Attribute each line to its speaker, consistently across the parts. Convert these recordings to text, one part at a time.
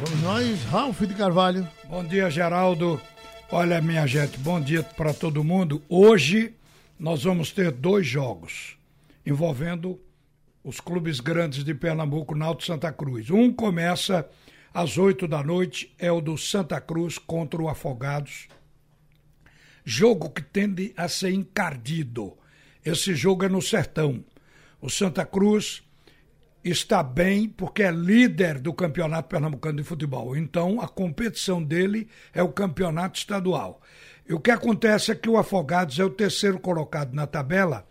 Speaker 1: Vamos nós, Ralf de Carvalho.
Speaker 2: Bom dia, Geraldo. Olha, minha gente, bom dia para todo mundo. Hoje nós vamos ter dois jogos envolvendo os clubes grandes de Pernambuco, Náutico Santa Cruz. Um começa às oito da noite, é o do Santa Cruz contra o Afogados. Jogo que tende a ser encardido. Esse jogo é no Sertão. O Santa Cruz está bem porque é líder do Campeonato Pernambucano de Futebol. Então, a competição dele é o campeonato estadual. E o que acontece é que o Afogados é o terceiro colocado na tabela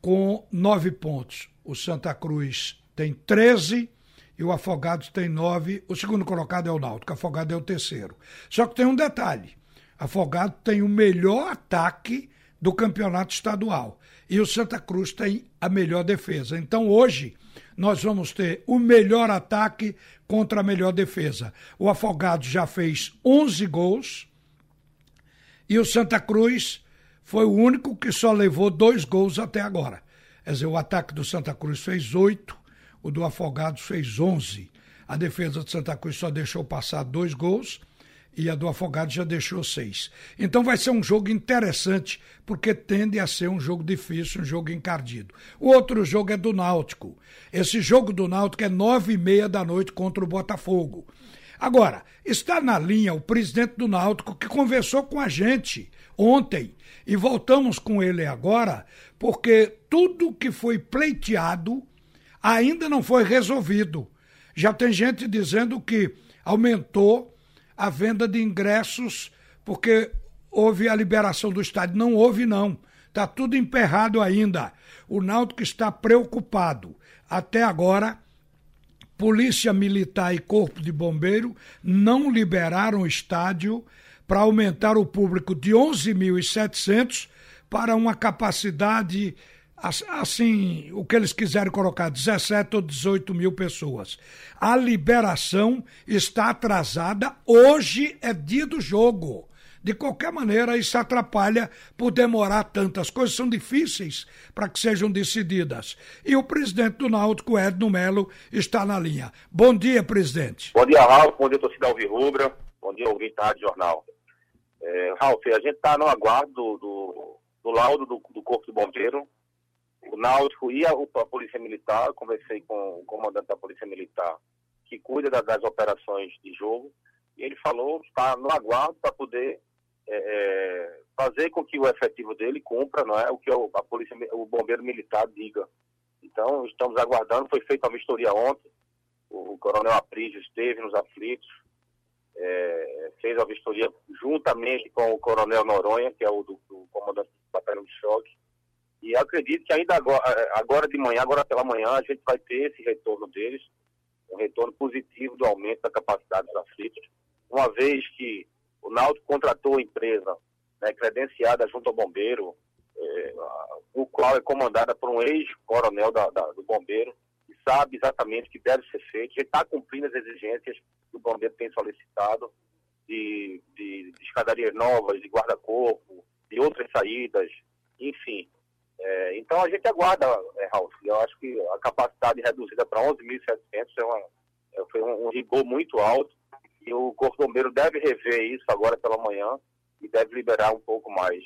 Speaker 2: com nove pontos. O Santa Cruz tem 13 e o Afogados tem nove. O segundo colocado é o Náutico, o Afogado é o terceiro. Só que tem um detalhe: Afogado tem o melhor ataque do campeonato estadual e o Santa Cruz tem a melhor defesa. Então hoje nós vamos ter o melhor ataque contra a melhor defesa. O Afogado já fez 11 gols e o Santa Cruz foi o único que só levou dois gols até agora. Quer dizer, o ataque do Santa Cruz fez oito, o do Afogados fez onze. A defesa do Santa Cruz só deixou passar dois gols e a do Afogado já deixou seis. Então vai ser um jogo interessante, porque tende a ser um jogo difícil, um jogo encardido. O outro jogo é do Náutico. Esse jogo do Náutico é nove e meia da noite contra o Botafogo. Agora, está na linha o presidente do Náutico que conversou com a gente ontem e voltamos com ele agora, porque tudo que foi pleiteado ainda não foi resolvido. Já tem gente dizendo que aumentou a venda de ingressos porque houve a liberação do estádio. Não houve, não. Está tudo emperrado ainda. O Náutico está preocupado. Até agora, Polícia Militar e Corpo de Bombeiro não liberaram o estádio para aumentar o público de 11.700 para uma capacidade assim, o que eles quiserem colocar, 17 ou 18 mil pessoas. A liberação está atrasada, hoje é dia do jogo. De qualquer maneira, isso atrapalha por demorar tantas coisas, são difíceis para que sejam decididas. E o presidente do Náutico, Edno Melo, está na linha. Bom dia, presidente.
Speaker 3: Bom dia, Ralf. Bom dia, torcida Alvirrubra. Bom dia, ouvinte da Rádio Jornal. É, Ralf, a gente está no aguardo do, do, do laudo do, do Corpo de Bombeiro Náutico e a, a Polícia Militar, conversei com o comandante da Polícia Militar, que cuida da, das operações de jogo, e ele falou que está no aguardo para poder é, é, fazer com que o efetivo dele cumpra não é, o que a polícia, o bombeiro militar diga. Então, estamos aguardando, foi feita a vistoria ontem, o, o coronel Aprígio esteve nos aflitos, é, fez a vistoria juntamente com o coronel Noronha, que é o do, do comandante do batalhão de choque, e acredito que ainda agora, eh, agora de manhã, agora pela manhã, a gente vai ter esse retorno deles, um retorno positivo do aumento da capacidade dos aflitos, uma vez que o Náutico contratou a empresa né, credenciada junto ao bombeiro, é, o qual é comandada por um ex-coronel do bombeiro, que sabe exatamente o que deve ser feito, e está cumprindo as exigências que o bombeiro tem solicitado, de, de, de escadarias novas, de guarda-corpo, de outras saídas, enfim. É, então a gente aguarda, é, Ralf. Eu acho que a capacidade reduzida para 11.700 é é, foi um, um, rigor muito alto e o Corpo Bombeiro deve rever isso agora pela manhã e deve liberar um pouco mais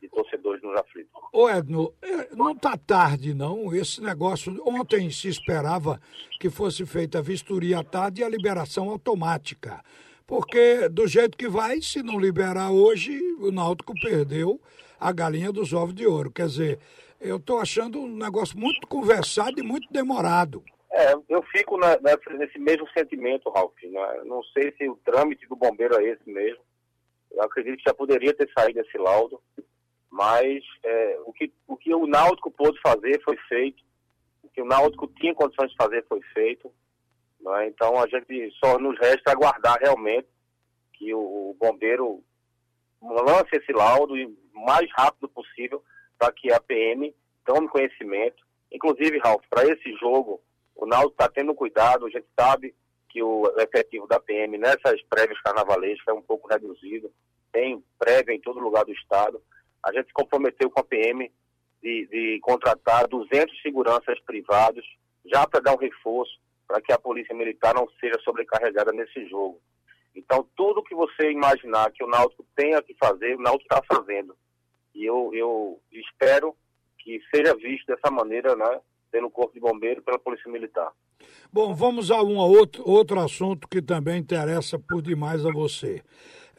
Speaker 3: de torcedores nos aflitos.
Speaker 2: Ô Edno, é, não está tarde não, esse negócio, ontem se esperava que fosse feita a vistoria à tarde e a liberação automática, porque do jeito que vai, se não liberar hoje, o Náutico perdeu a galinha dos ovos de ouro. Quer dizer, eu estou achando um negócio muito conversado e muito demorado.
Speaker 3: É, eu fico na, nesse mesmo sentimento, Ralf. Né? Não sei se o trâmite do bombeiro é esse mesmo. Eu acredito que já poderia ter saído esse laudo, mas é, o, que, o que o Náutico pôde fazer foi feito, o que o Náutico tinha condições de fazer foi feito. Né? Então a gente só nos resta aguardar realmente que o, o bombeiro lance esse laudo o mais rápido possível para que a PM tome conhecimento. Inclusive, Ralf, para esse jogo, o Náutico está tendo cuidado, a gente sabe que o efetivo da PM nessas prévias carnavalescas é um pouco reduzido, tem prévia em todo lugar do estado. A gente se comprometeu com a PM de, de contratar 200 seguranças privados, já para dar um reforço, para que a Polícia Militar não seja sobrecarregada nesse jogo. Então, tudo que você imaginar que o Náutico tenha que fazer, o Náutico está fazendo. E eu, eu espero que seja visto dessa maneira, né, pelo Corpo de Bombeiro e pela Polícia Militar.
Speaker 2: Bom, vamos a um outro, outro assunto que também interessa por demais a você.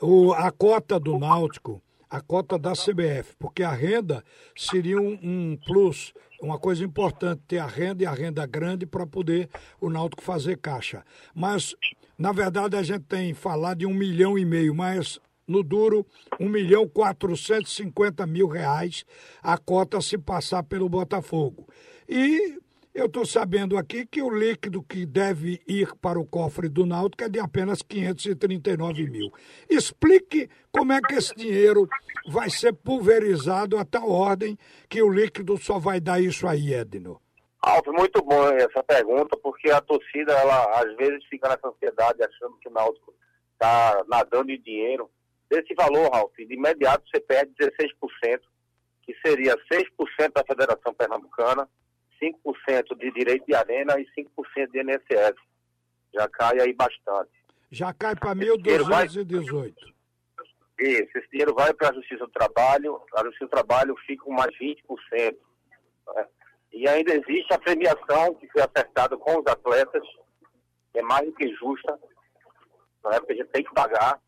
Speaker 2: O, a cota do Náutico, a cota da CBF, porque a renda seria um, um plus, uma coisa importante, ter a renda e a renda grande para poder o Náutico fazer caixa. Mas, na verdade, a gente tem falado de um milhão e meio, mas no duro, um milhão quatrocentos cinquenta mil reais a cota se passar pelo Botafogo. E eu estou sabendo aqui que o líquido que deve ir para o cofre do Náutico é de apenas 539 mil. Explique como é que esse dinheiro vai ser pulverizado a tal ordem que o líquido só vai dar isso aí, Edno.
Speaker 3: Alves, muito bom essa pergunta, porque a torcida, ela às vezes fica nessa ansiedade achando que o Náutico está nadando em dinheiro. Desse valor, Ralf, de imediato você perde 16%, que seria 6% da Federação Pernambucana, 5% de direito de arena e 5% de INSS. Já cai aí bastante.
Speaker 2: Já cai para 1.218.
Speaker 3: Isso, esse dinheiro vai para a Justiça do Trabalho, a Justiça do Trabalho fica com mais 20%. Né? E ainda existe a premiação que foi acertada com os atletas, é mais do que justa, né? porque a gente tem que pagar,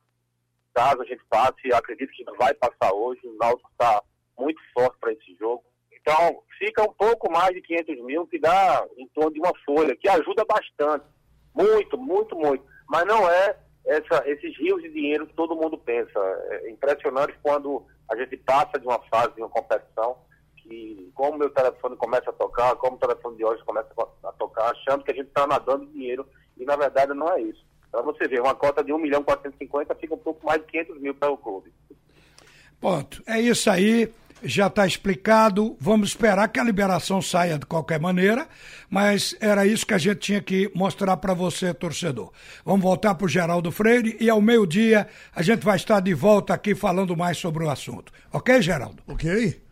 Speaker 3: caso a gente passe, acredito que vai passar hoje, o Náutico está muito forte para esse jogo. Então, fica um pouco mais de 500 mil, que dá em torno de uma folha, que ajuda bastante. Muito, muito, muito. Mas não é essa, esses rios de dinheiro que todo mundo pensa. É impressionante quando a gente passa de uma fase de uma competição, que como meu telefone começa a tocar, como o telefone de hoje começa a tocar, achando que a gente está nadando dinheiro, e na verdade não é isso. Para você ver, uma cota de 1 milhão 450 fica um pouco mais de 500 mil para o clube.
Speaker 2: Ponto. É isso aí já está explicado. Vamos esperar que a liberação saia de qualquer maneira, mas era isso que a gente tinha que mostrar para você, torcedor. Vamos voltar para o Geraldo Freire e ao meio-dia a gente vai estar de volta aqui falando mais sobre o assunto. Ok, Geraldo?
Speaker 1: Ok.